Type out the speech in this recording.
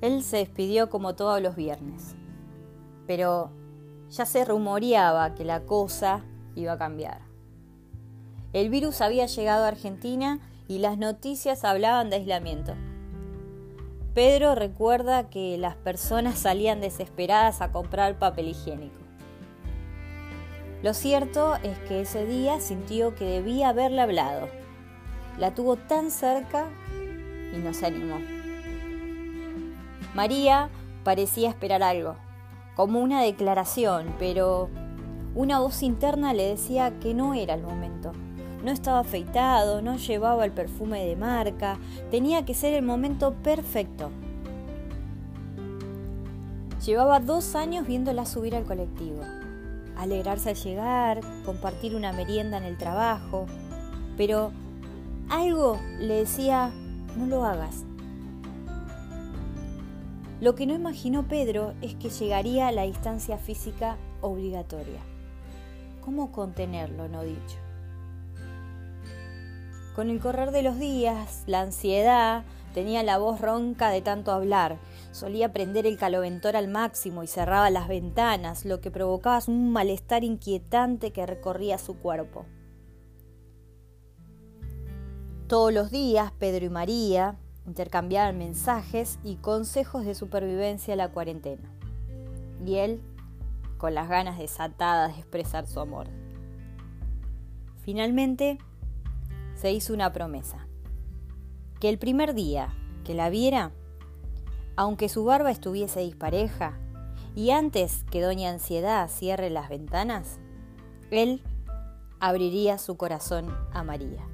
Él se despidió como todos los viernes, pero ya se rumoreaba que la cosa iba a cambiar. El virus había llegado a Argentina y las noticias hablaban de aislamiento. Pedro recuerda que las personas salían desesperadas a comprar papel higiénico. Lo cierto es que ese día sintió que debía haberle hablado. La tuvo tan cerca y no se animó. María parecía esperar algo, como una declaración, pero una voz interna le decía que no era el momento. No estaba afeitado, no llevaba el perfume de marca, tenía que ser el momento perfecto. Llevaba dos años viéndola subir al colectivo, alegrarse al llegar, compartir una merienda en el trabajo, pero algo le decía, no lo hagas. Lo que no imaginó Pedro es que llegaría a la distancia física obligatoria. ¿Cómo contenerlo no dicho? Con el correr de los días, la ansiedad, tenía la voz ronca de tanto hablar, solía prender el caloventor al máximo y cerraba las ventanas, lo que provocaba un malestar inquietante que recorría su cuerpo. Todos los días, Pedro y María intercambiaban mensajes y consejos de supervivencia a la cuarentena. Y él, con las ganas desatadas de expresar su amor. Finalmente, se hizo una promesa. Que el primer día que la viera, aunque su barba estuviese dispareja, y antes que Doña Ansiedad cierre las ventanas, él abriría su corazón a María.